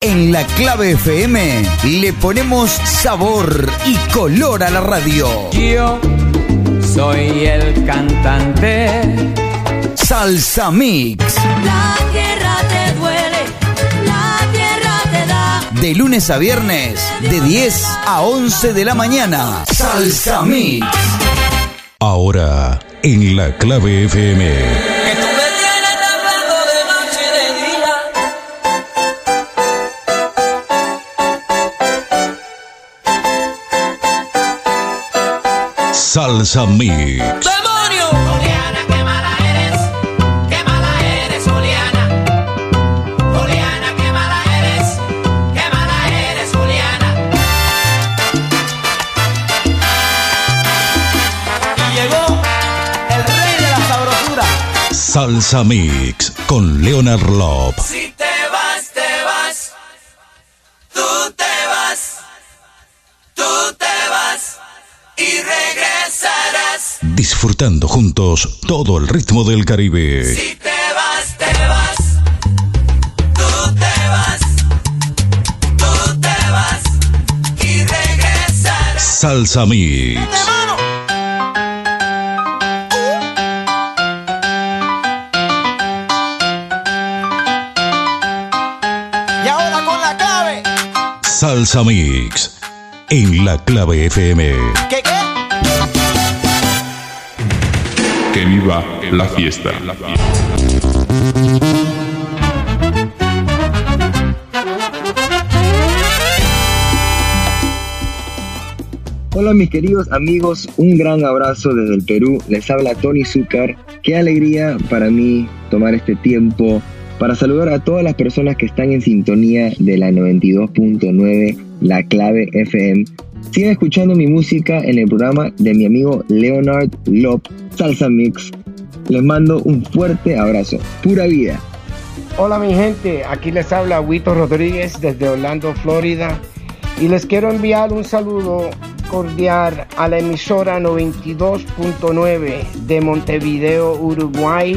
En la clave FM le ponemos sabor y color a la radio. Yo soy el cantante. Salsa Mix. La tierra te duele, la tierra te da. De lunes a viernes, de 10 a 11 de la mañana. Salsa Mix. Ahora, en la clave FM. Salsa Mix. ¡Demonio! Juliana, qué mala eres, qué mala eres, Juliana. Juliana, qué mala eres, qué mala eres, Juliana. Y llegó el rey de la sabrosura. Salsa Mix con Leonard Love. Si Disfrutando juntos todo el ritmo del Caribe. Si te vas, te vas. Tú te vas. Tú te vas. Y regresarás. Salsa Mix. Y ahora con la clave. Salsa Mix. En la clave FM. ¿Qué qué? Que viva la fiesta. Hola mis queridos amigos, un gran abrazo desde el Perú. Les habla Tony Zúcar. Qué alegría para mí tomar este tiempo para saludar a todas las personas que están en sintonía de la 92.9 La Clave FM. Sigan escuchando mi música en el programa de mi amigo Leonard Lop, Salsa Mix. Les mando un fuerte abrazo. Pura vida. Hola mi gente, aquí les habla Huito Rodríguez desde Orlando, Florida y les quiero enviar un saludo cordial a la emisora 92.9 de Montevideo, Uruguay,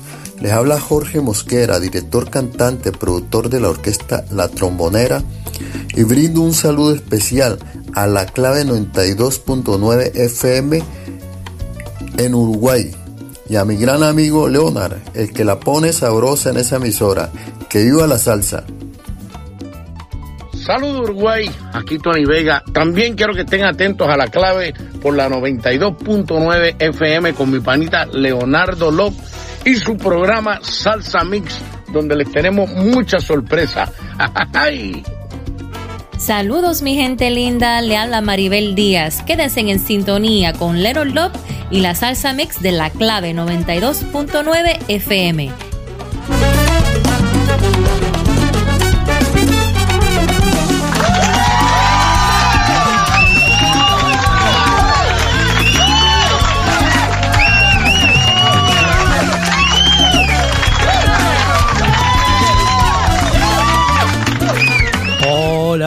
les habla Jorge Mosquera, director, cantante, productor de la orquesta La Trombonera, y brindo un saludo especial a la clave 92.9 FM en Uruguay y a mi gran amigo Leonard, el que la pone sabrosa en esa emisora. Que viva la salsa. Saludos Uruguay, aquí Tony Vega. También quiero que estén atentos a la clave por la 92.9 FM con mi panita Leonardo López y su programa Salsa Mix, donde les tenemos mucha sorpresa. ¡Ay! Saludos mi gente linda, le habla Maribel Díaz. Quédense en sintonía con Little Love y la salsa mix de la clave 92.9 FM.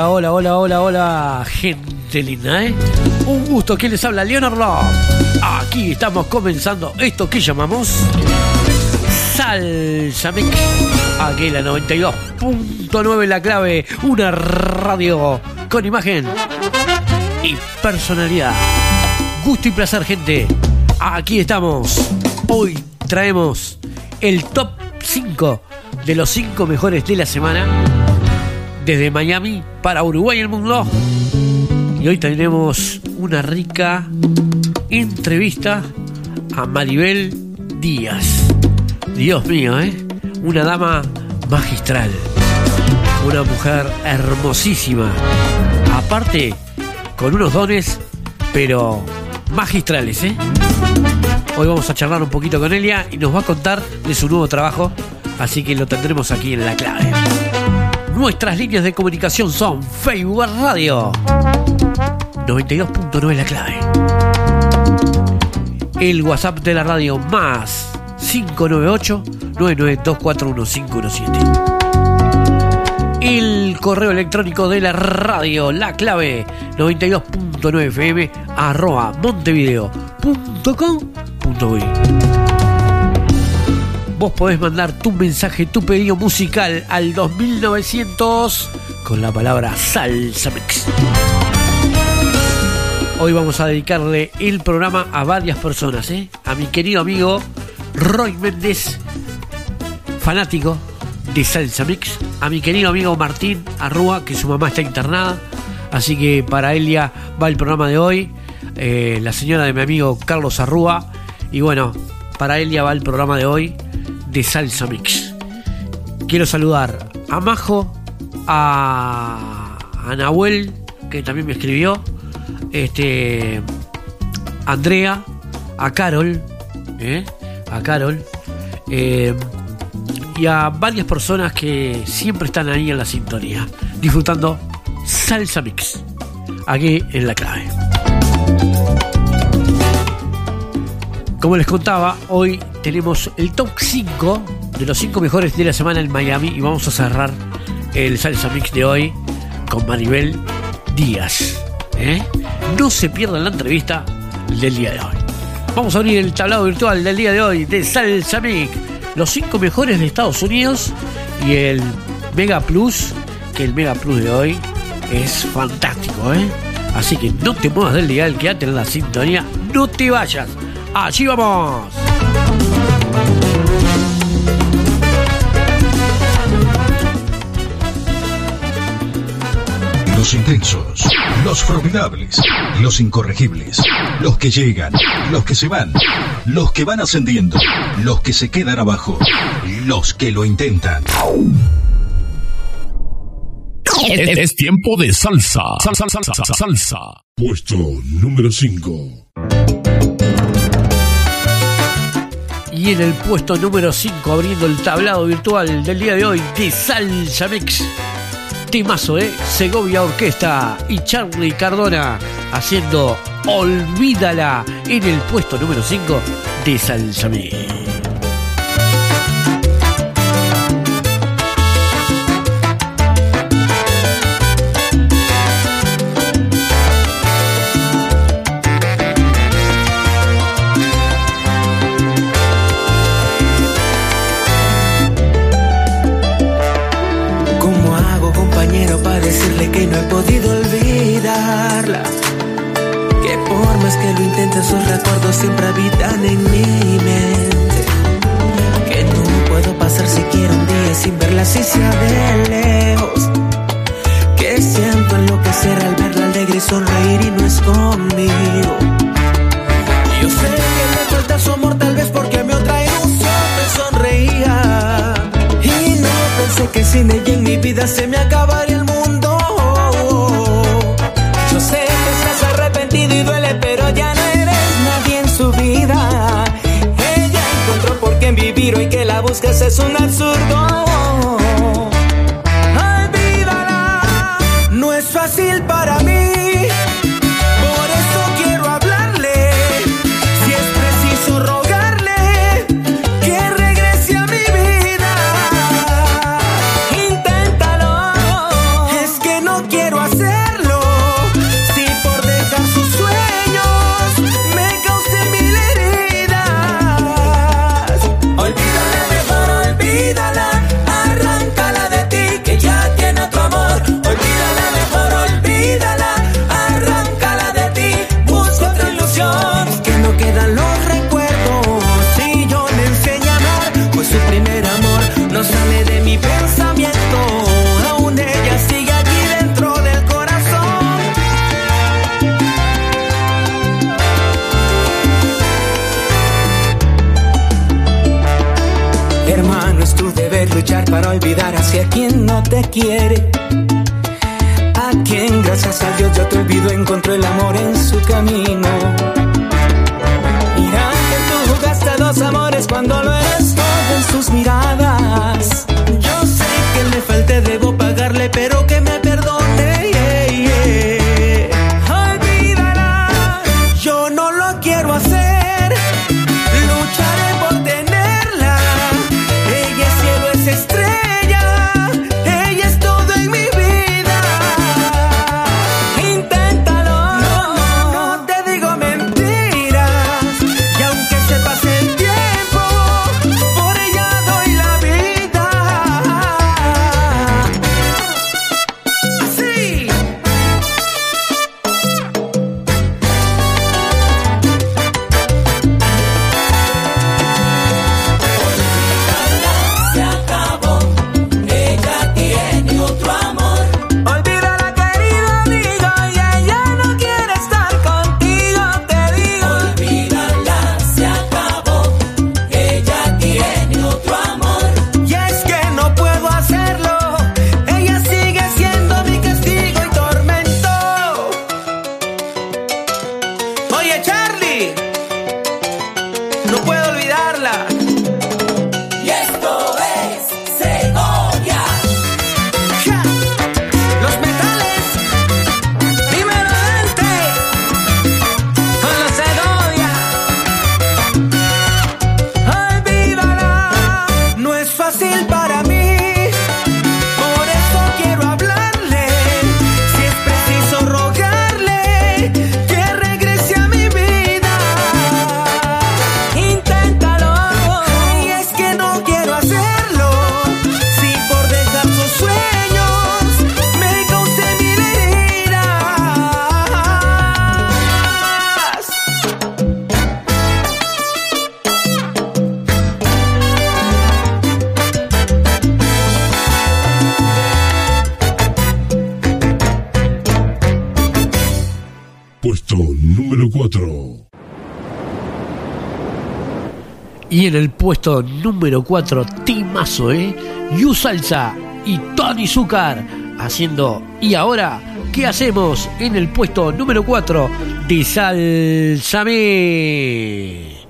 Hola, hola, hola, hola, gente linda, ¿eh? Un gusto, ¿quién les habla? Leonard. Aquí estamos comenzando esto que llamamos Salsa. Aquí la 92.9 la clave, una radio con imagen y personalidad. Gusto y placer, gente. Aquí estamos. Hoy traemos el top 5 de los 5 mejores de la semana desde Miami para Uruguay el mundo. Y hoy tenemos una rica entrevista a Maribel Díaz. Dios mío, ¿eh? Una dama magistral. Una mujer hermosísima. Aparte, con unos dones, pero magistrales, ¿eh? Hoy vamos a charlar un poquito con ella y nos va a contar de su nuevo trabajo, así que lo tendremos aquí en la clave. Nuestras líneas de comunicación son Facebook Radio. 92.9 la clave. El WhatsApp de la radio más 598 99241 El correo electrónico de la radio, la clave 92.9 fm arroba montevideo.com.uy Vos podés mandar tu mensaje, tu pedido musical al 2900 con la palabra Salsa Mix. Hoy vamos a dedicarle el programa a varias personas, ¿eh? A mi querido amigo Roy Méndez, fanático de Salsa Mix. A mi querido amigo Martín Arrúa, que su mamá está internada. Así que para Elia va el programa de hoy. Eh, la señora de mi amigo Carlos Arrúa. Y bueno, para Elia va el programa de hoy de Salsa Mix. Quiero saludar a Majo, a, a Nahuel, que también me escribió, este, a Andrea, a Carol, ¿eh? a Carol, eh, y a varias personas que siempre están ahí en la sintonía, disfrutando Salsa Mix, aquí en la clave. Como les contaba, hoy tenemos el top 5 de los 5 mejores de la semana en Miami y vamos a cerrar el Salsa Mix de hoy con Maribel Díaz. ¿eh? No se pierdan la entrevista del día de hoy. Vamos a abrir el tablado virtual del día de hoy de Salsa Mix. Los 5 mejores de Estados Unidos y el Mega Plus, que el Mega Plus de hoy es fantástico, ¿eh? Así que no te muevas del dial, quédate en la sintonía, no te vayas. ¡Allí vamos! Los intensos, los formidables, los incorregibles, los que llegan, los que se van, los que van ascendiendo, los que se quedan abajo, los que lo intentan. Es, es tiempo de salsa. Salsa, salsa, salsa, salsa. Puesto número 5. Y en el puesto número 5, abriendo el tablado virtual del día de hoy de Salsa Mix. Temazo, ¿eh? Segovia Orquesta y Charlie Cardona haciendo Olvídala en el puesto número 5 de Salsa. Intente, sus recuerdos siempre habitan en mi mente. Que no puedo pasar siquiera un día sin verla así sea de lejos. Que siento enloquecer al verla alegre y sonreír y no es conmigo. Yo sé que me falta su amor, tal vez porque mi otra ilusión me sonreía. Y no pensé que sin ella en mi vida se me acabaría que buscas es un absurdo. puesto número 4, Timazo, ¿eh? Yu Salsa y Tony Zucar haciendo Y ahora, ¿qué hacemos en el puesto número 4 de Salsame?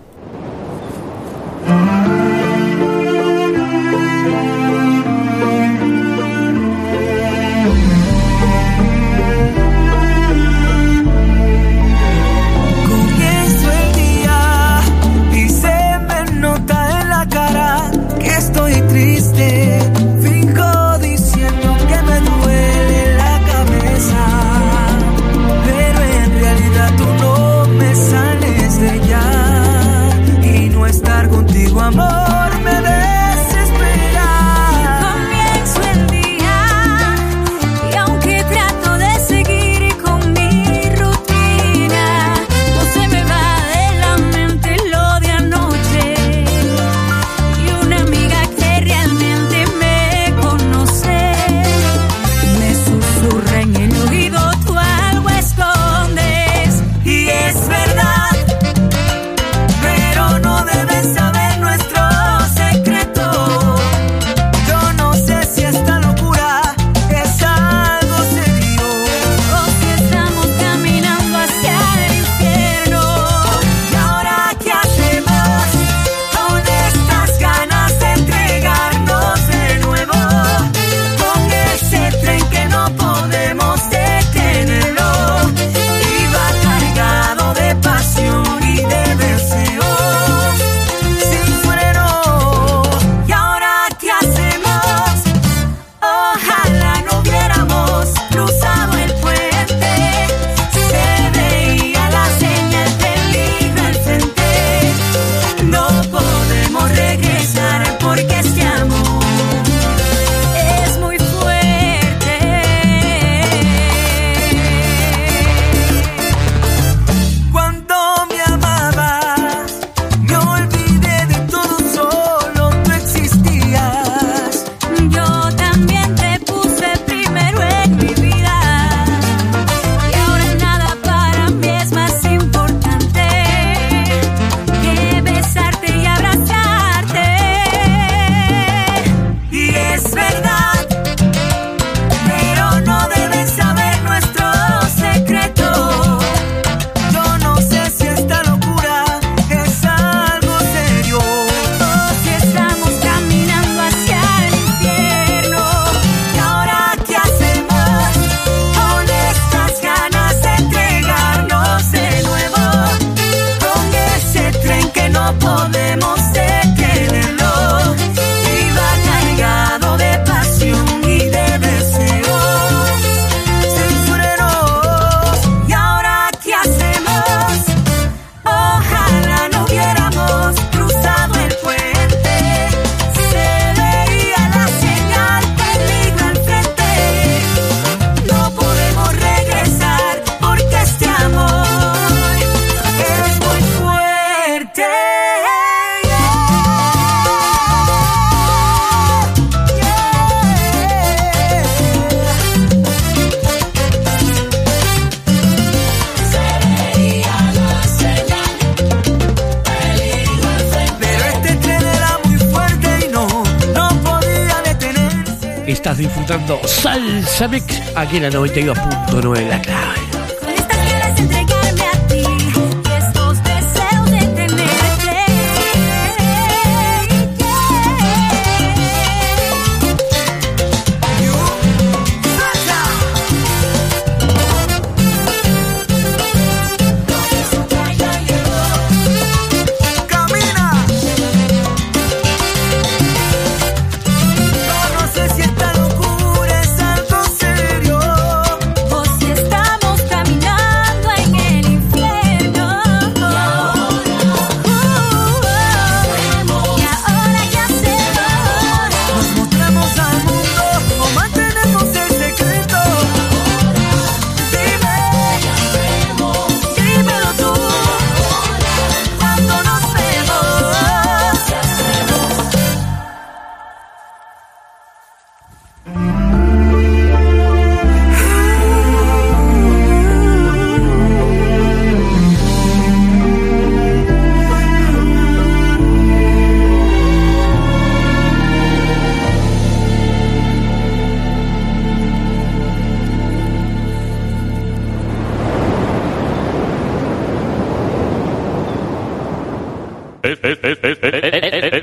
disfrutando Salsa Mix aquí en la 92.9 La Clave.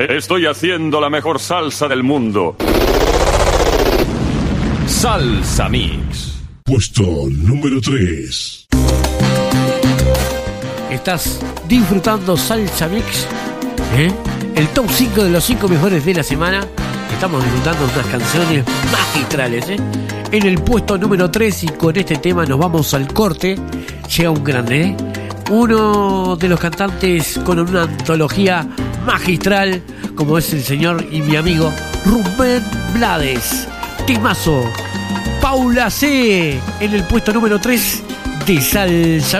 Estoy haciendo la mejor salsa del mundo. Salsa Mix. Puesto número 3. Estás disfrutando Salsa Mix, ¿Eh? el top 5 de los 5 mejores de la semana. Estamos disfrutando unas canciones magistrales. ¿eh? En el puesto número 3 y con este tema nos vamos al corte. Llega un grande. ¿eh? uno de los cantantes con una antología magistral, como es el señor y mi amigo Rubén Blades. Timazo, Paula C. en el puesto número 3 de Salsa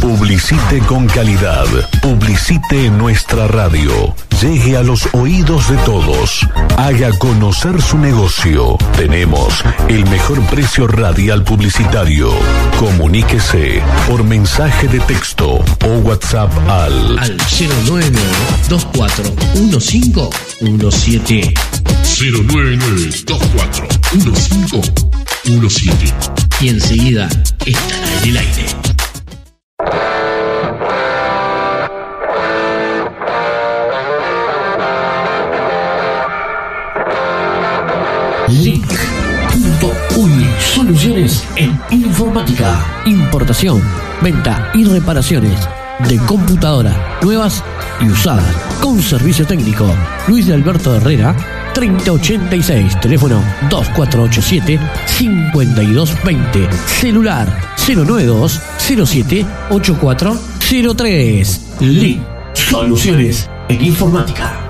Publicite con calidad. Publicite en nuestra radio. Llegue a los oídos de todos. Haga conocer su negocio. Tenemos el mejor precio radial publicitario. Comuníquese por mensaje de texto o WhatsApp al al 09241517 099241517 y enseguida estará en el aire. Link.uy Soluciones en informática, importación, venta y reparaciones de computadora nuevas y usadas con servicio técnico. Luis de Alberto Herrera 3086, teléfono 2487 5220, celular 092 07 8403. Link Soluciones en informática.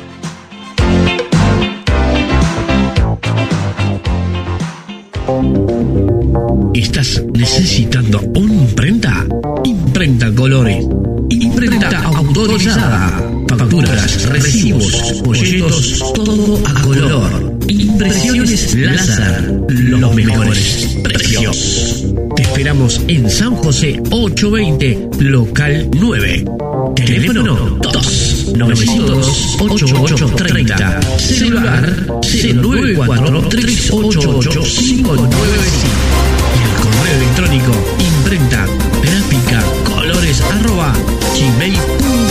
¿Estás necesitando una imprenta? Imprenta Colores. Imprenta autorizada. Facturas, recibos, folletos, todo a color. Impresiones láser. Los mejores precios. Te esperamos en San José 820, local 9. Teléfono 2 902 8830. Celular 094 388 595 y el correo electrónico imprenta gráfica colores arroba gmail.com.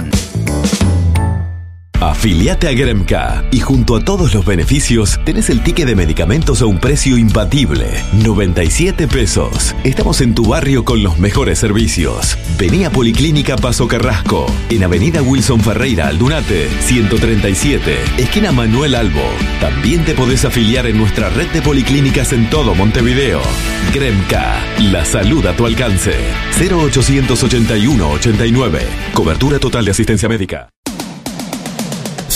on. Afiliate a Gremca y junto a todos los beneficios tenés el ticket de medicamentos a un precio imbatible, 97 pesos. Estamos en tu barrio con los mejores servicios. Vení a Policlínica Paso Carrasco, en Avenida Wilson Ferreira Aldunate, 137, esquina Manuel Albo. También te podés afiliar en nuestra red de policlínicas en todo Montevideo. Gremca, la salud a tu alcance. 0881 89. Cobertura total de asistencia médica.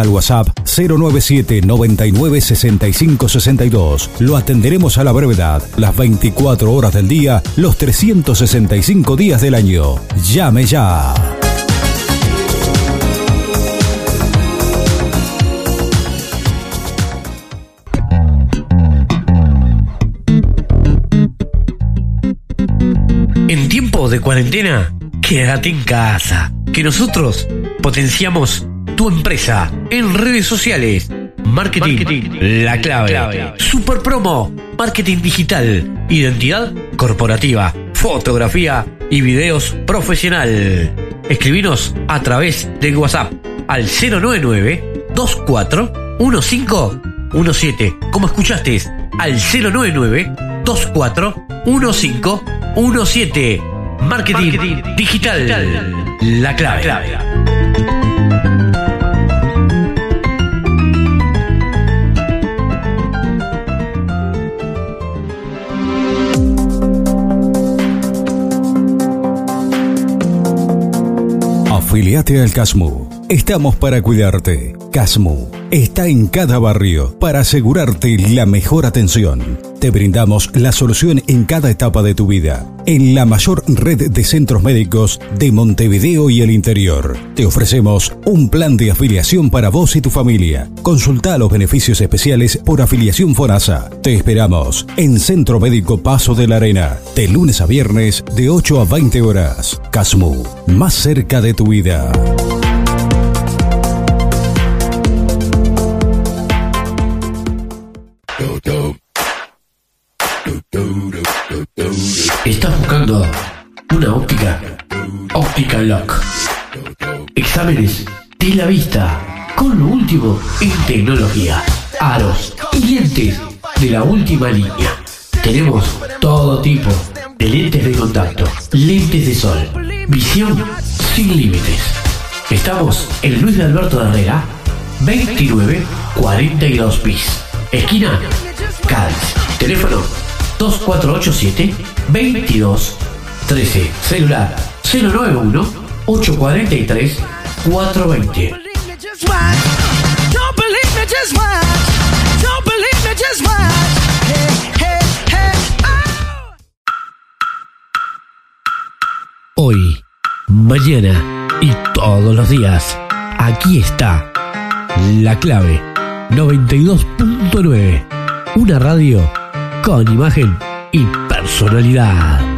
al WhatsApp 097 99 65 62. Lo atenderemos a la brevedad, las 24 horas del día, los 365 días del año. Llame ya. En tiempo de cuarentena, quédate en casa, que nosotros potenciamos tu empresa en redes sociales. Marketing, la, clave. Super promo, marketing digital, identidad corporativa, fotografía y videos profesional. Escribinos a través del WhatsApp al 099 24 1517. Como escuchaste, al 099 24 1517. Marketing, digital. La clave. Afiliate al CASMU. Estamos para cuidarte. CASMU está en cada barrio para asegurarte la mejor atención. Te brindamos la solución en cada etapa de tu vida. En la mayor red de centros médicos de Montevideo y el interior. Te ofrecemos un plan de afiliación para vos y tu familia. Consulta los beneficios especiales por afiliación FONASA. Te esperamos en Centro Médico Paso de la Arena. De lunes a viernes de 8 a 20 horas. CASMU. Más cerca de tu vida. Una óptica? Óptica Lock. Exámenes de la vista con lo último en tecnología. Aros y lentes de la última línea. Tenemos todo tipo de lentes de contacto, lentes de sol, visión sin límites. Estamos en Luis de Alberto de Herrera, 29 42 bis. Esquina Cádiz. Teléfono 2487 22 13. Celular 091 843 420. Just watch. Don't believe me, just watch. Don't believe me, just watch. Hey, hey, hey. Hoy, mañana y todos los días. Aquí está la clave 92.9. Una radio con imagen y personalidad.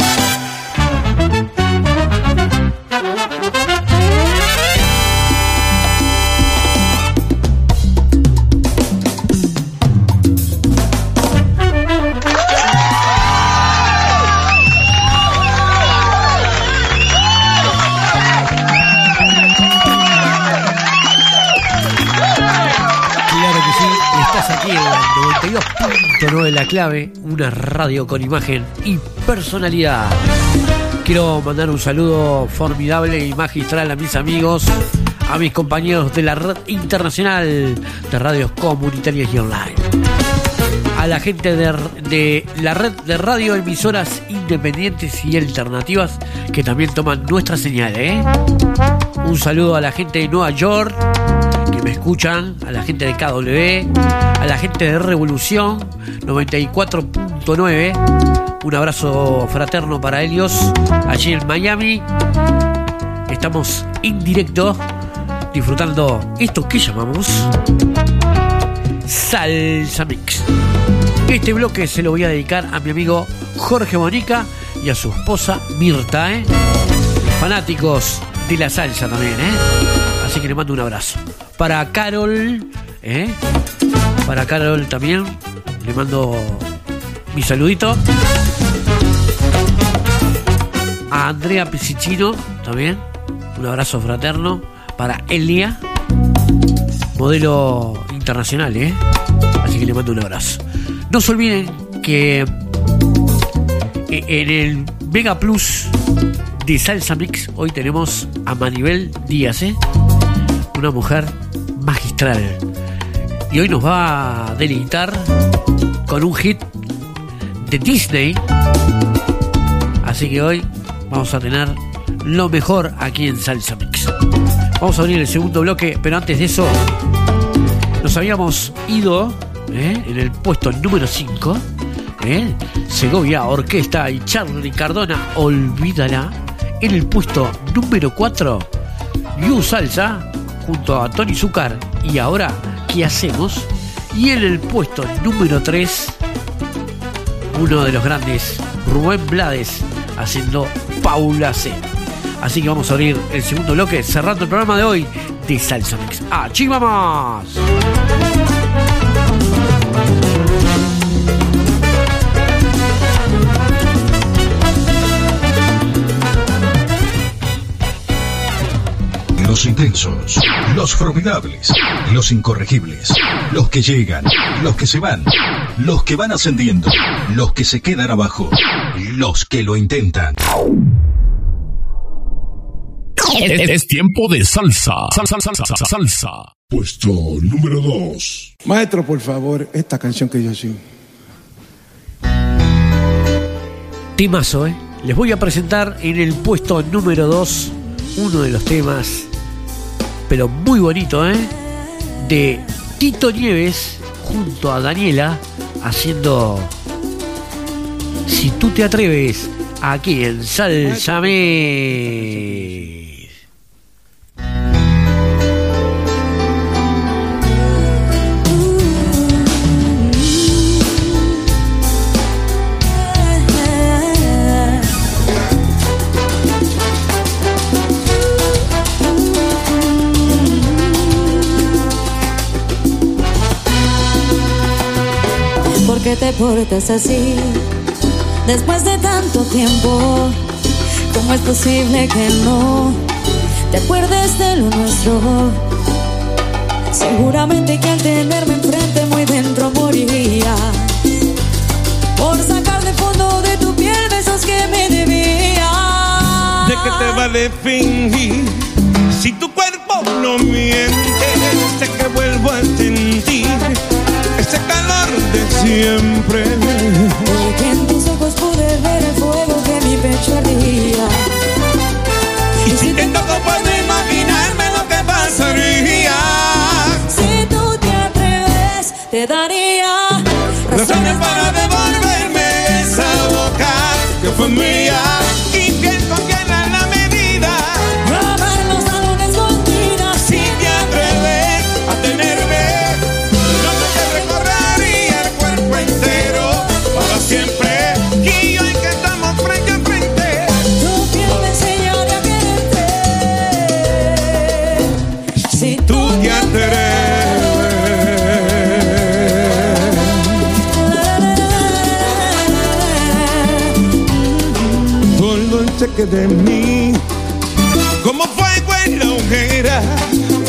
92.9 La Clave, una radio con imagen y personalidad. Quiero mandar un saludo formidable y magistral a mis amigos, a mis compañeros de la red internacional de radios comunitarias y online. A la gente de, la red de radio emisoras independientes y alternativas que también toman nuestra señal. ¿eh? Un saludo a la gente de Nueva York, escuchan, a la gente de KW, a la gente de Revolución 94.9. Un abrazo fraterno para ellos allí en Miami. Estamos en directo disfrutando esto que llamamos Salsa Mix. Este bloque se lo voy a dedicar a mi amigo Jorge Bonica y a su esposa Mirta, ¿eh? fanáticos de la salsa también, ¿eh? así que le mando un abrazo. Para Carol, ¿eh? para Carol también le mando mi saludito. A Andrea Pisicino también, un abrazo fraterno. Para Elia, modelo internacional, ¿eh? Así que le mando un abrazo. No se olviden que e- en el Mega Plus de Salsa Mix hoy tenemos a Manibel Díaz, ¿eh? una mujer magistral. Y hoy nos va a deleitar con un hit de Disney. Así que hoy vamos a tener lo mejor aquí en Salsa Mix. Vamos a abrir el segundo bloque, pero antes de eso, nos habíamos ido ¿eh? en el puesto número 5. ¿eh? Segovia Orquesta y Charlie Cardona, olvídala. En el puesto número 4, You Salsa, junto a Tony Zucar. Y ahora, ¿qué hacemos? Y en el puesto número 3, uno de los grandes, Rubén Blades, haciendo Paula C. Así que vamos a abrir el segundo bloque, cerrando el programa de hoy de Salsa Mix. ¡Achí vamos! Los intensos, los formidables, los incorregibles, los que llegan, los que se van, los que van ascendiendo, los que se quedan abajo, los que lo intentan. Es, es tiempo de salsa. Salsa, salsa, salsa, salsa. Puesto número 2. Maestro, por favor, esta canción que yo sigo. Timazo, ¿eh? Les voy a presentar en el puesto número 2 uno de los temas, pero muy bonito, ¿eh? De Tito Nieves junto a Daniela haciendo Si tú te atreves aquí en Sálzame. ¿Por qué te portas así? Después de tanto tiempo, ¿cómo es posible que no te acuerdes de lo nuestro? Seguramente que al tenerme enfrente muy dentro moriría por sacar de fondo de tu piel besos que me debías. ¿De qué te vale fingir? Si tu cuerpo no miente, sé que vuelvo a sentir ese calor de siempre. Porque en tus ojos pude ver el fuego que mi pecho ardía. Y si te toco puedo imaginarme lo que pasaría. Si tú te atreves, te daría Razones para devolverme esa boca que fue mía de mí, como fuego en la hoguera,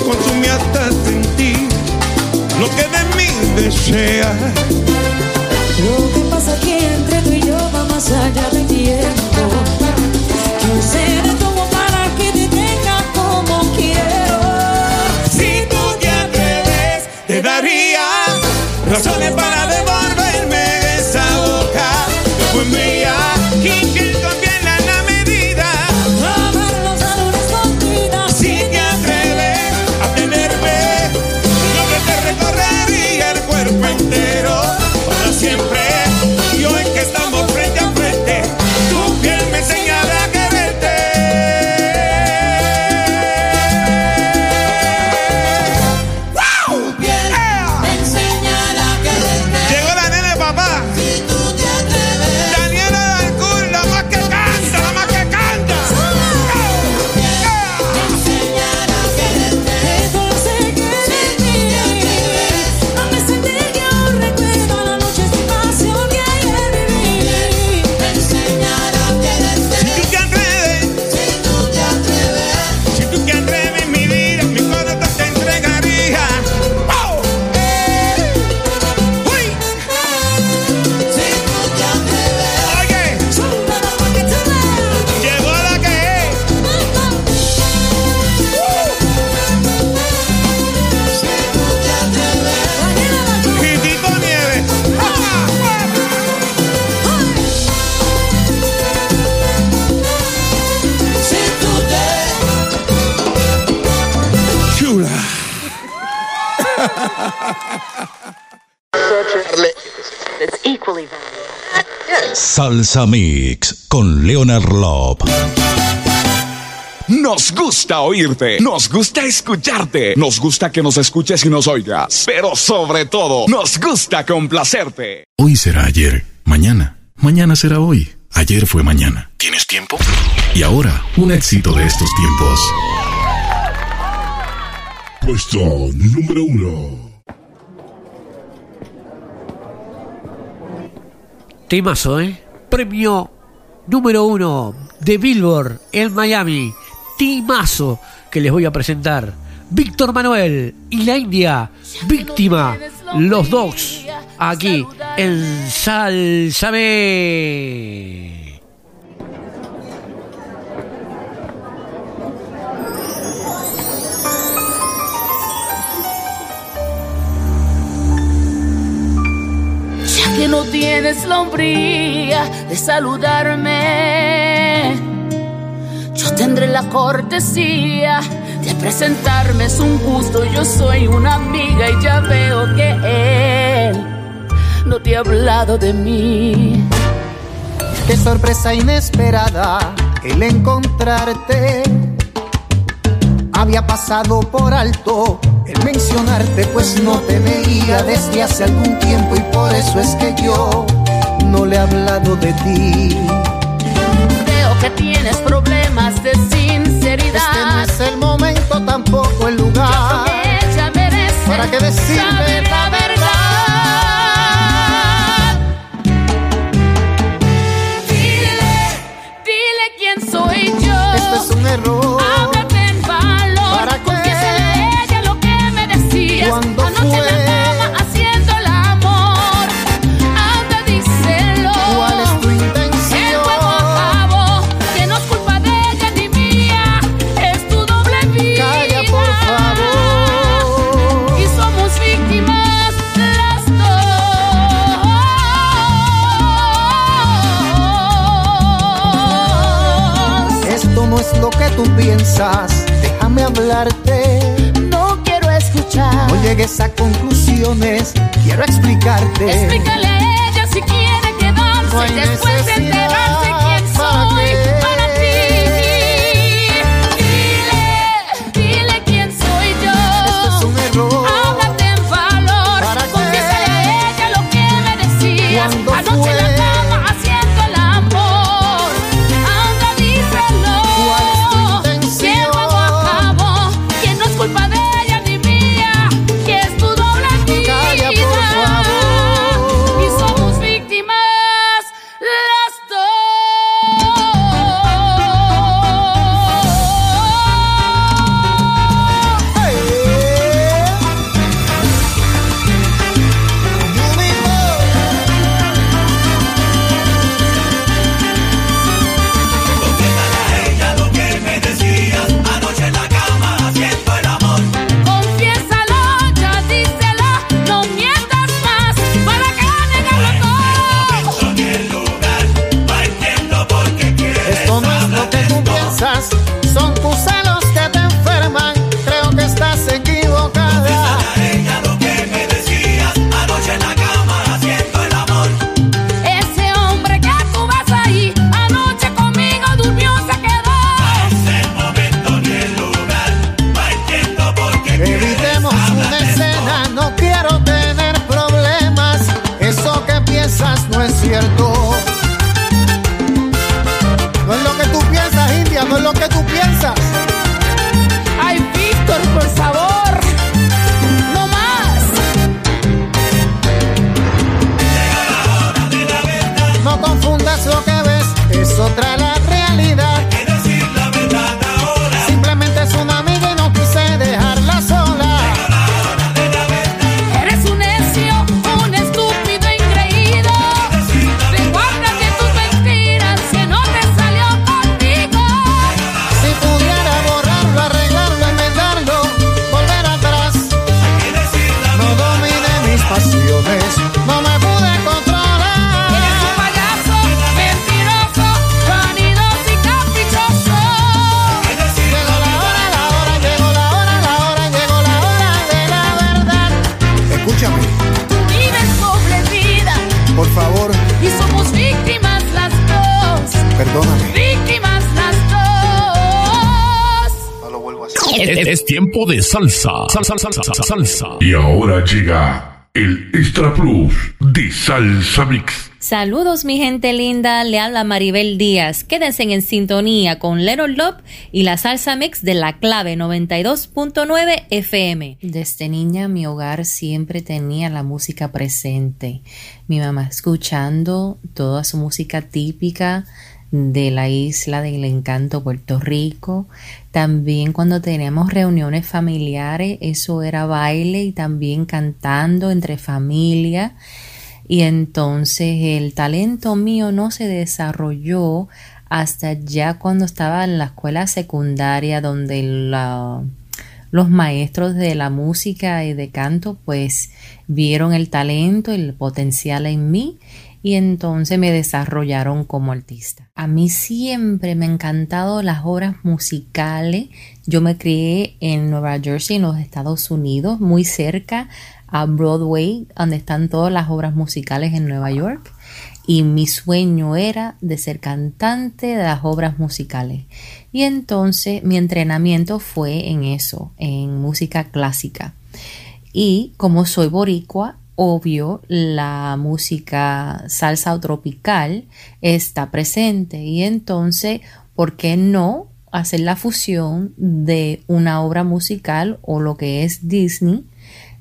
consume hasta sentir lo que de mí desea. Lo que pasa aquí entre tú y yo va más allá del tiempo. Que se detuvo para que te tenga como quiero. Si tú te atreves, te daría razones para Salsa Mix con Leonard Lop. Nos gusta oírte, nos gusta escucharte, nos gusta que nos escuches y nos oigas, pero sobre todo, nos gusta complacerte. Hoy será ayer, mañana, mañana será hoy, ayer fue mañana. ¿Tienes tiempo? Y ahora, un éxito de estos tiempos. Puesto número uno. Temazo, ¿eh? Premio número uno de Billboard en Miami. Timazo que les voy a presentar. Víctor Manuel y la India, víctima, los dos, aquí en Salsame. que no tienes la hombría de saludarme. Yo tendré la cortesía de presentarme, es un gusto, yo soy una amiga y ya veo que él no te ha hablado de mí. Qué sorpresa inesperada el encontrarte. Había pasado por alto el mencionarte pues no te veía desde hace algún tiempo y por eso es que yo no le he hablado de ti. Veo que tienes problemas de sinceridad. Este no es el momento tampoco el lugar. Yo que ella merece para que decirme déjame hablarte. No quiero escuchar. No llegues a conclusiones, quiero explicarte. Explícale a ella si quiere quedarse no después de enterarse. de salsa. Salsa, salsa, salsa, salsa. Y ahora llega el Extra Plus de Salsa Mix. Saludos mi gente linda, le habla Maribel Díaz. Quédense en sintonía con Little Love y la salsa mix de la clave 92.9 FM. Desde niña mi hogar siempre tenía la música presente. Mi mamá escuchando toda su música típica de la isla del encanto Puerto Rico, también cuando teníamos reuniones familiares, eso era baile y también cantando entre familia. Y entonces el talento mío no se desarrolló hasta ya cuando estaba en la escuela secundaria donde los maestros de la música y de canto pues vieron el talento, el potencial en mí y entonces me desarrollaron como artista. A mí siempre me han encantado las obras musicales. Yo me crié en Nueva Jersey, en los Estados Unidos, muy cerca a Broadway, donde están todas las obras musicales en Nueva York. Y mi sueño era de ser cantante de las obras musicales. Y entonces mi entrenamiento fue en eso, en música clásica. Y como soy boricua, obvio, la música salsa o tropical está presente. Y entonces, ¿por qué no hacer la fusión de una obra musical o lo que es Disney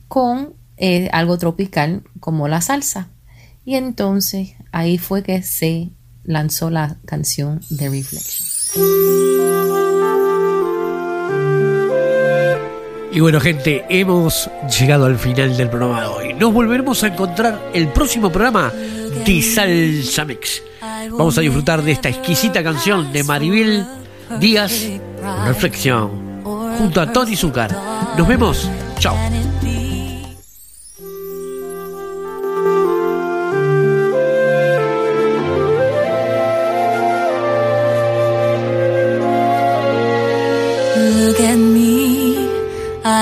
con eh, algo tropical como la salsa. Y entonces ahí fue que se lanzó la canción The Reflection. Y bueno, gente, hemos llegado al final del programa de hoy. Nos volveremos a encontrar el próximo programa de Salsa Mix. Vamos a disfrutar de esta exquisita canción de Maribel Díaz, Reflexión, junto a Tony Zucar. Nos vemos. Chao.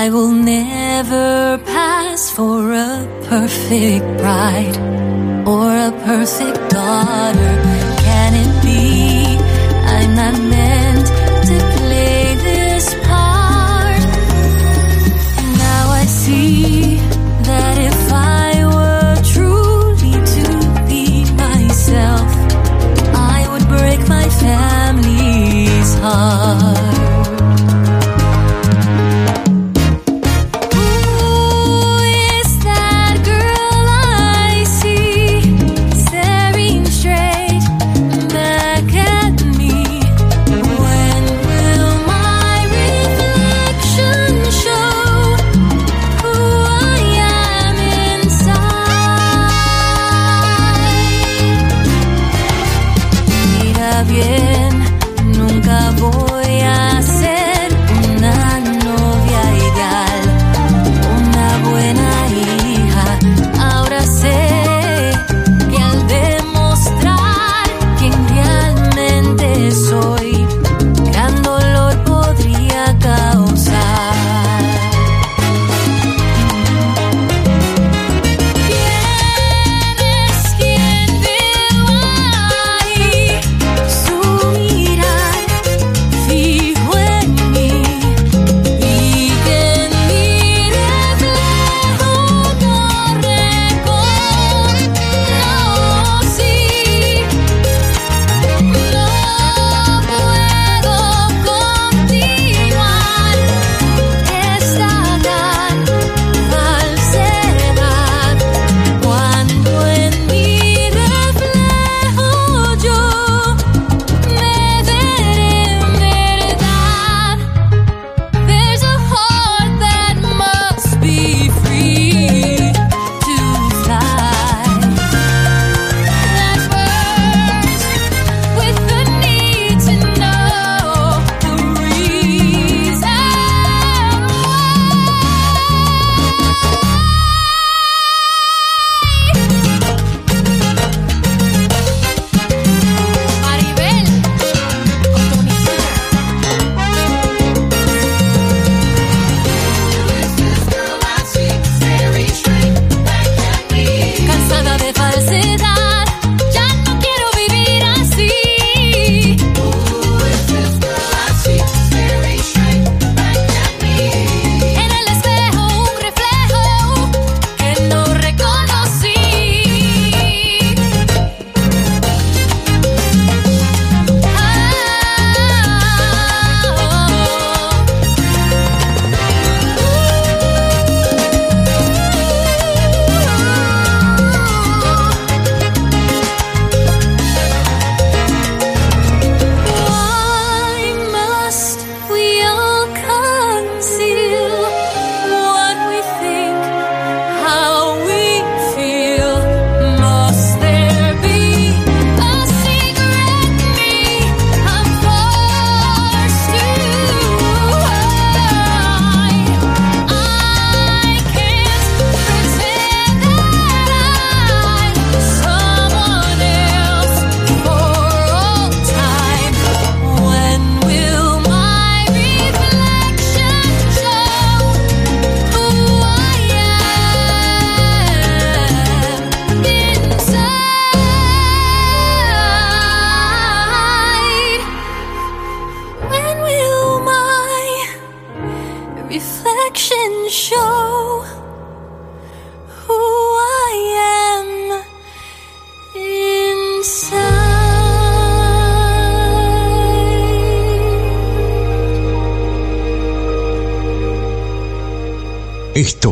I will never pass for a perfect bride or a perfect daughter. Can it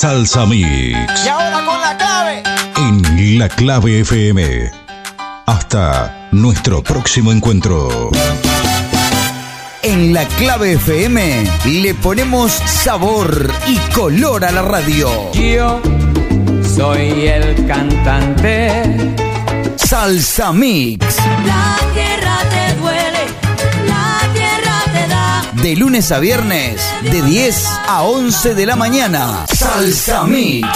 Salsa Mix Y ahora con la clave. en La Clave FM. Hasta nuestro próximo encuentro. En la clave FM le ponemos sabor y color a la radio. Yo soy el cantante. Salsa Mix. La tierra te duele, De lunes a viernes, de 10 a 11 de la mañana. Salsa Mix.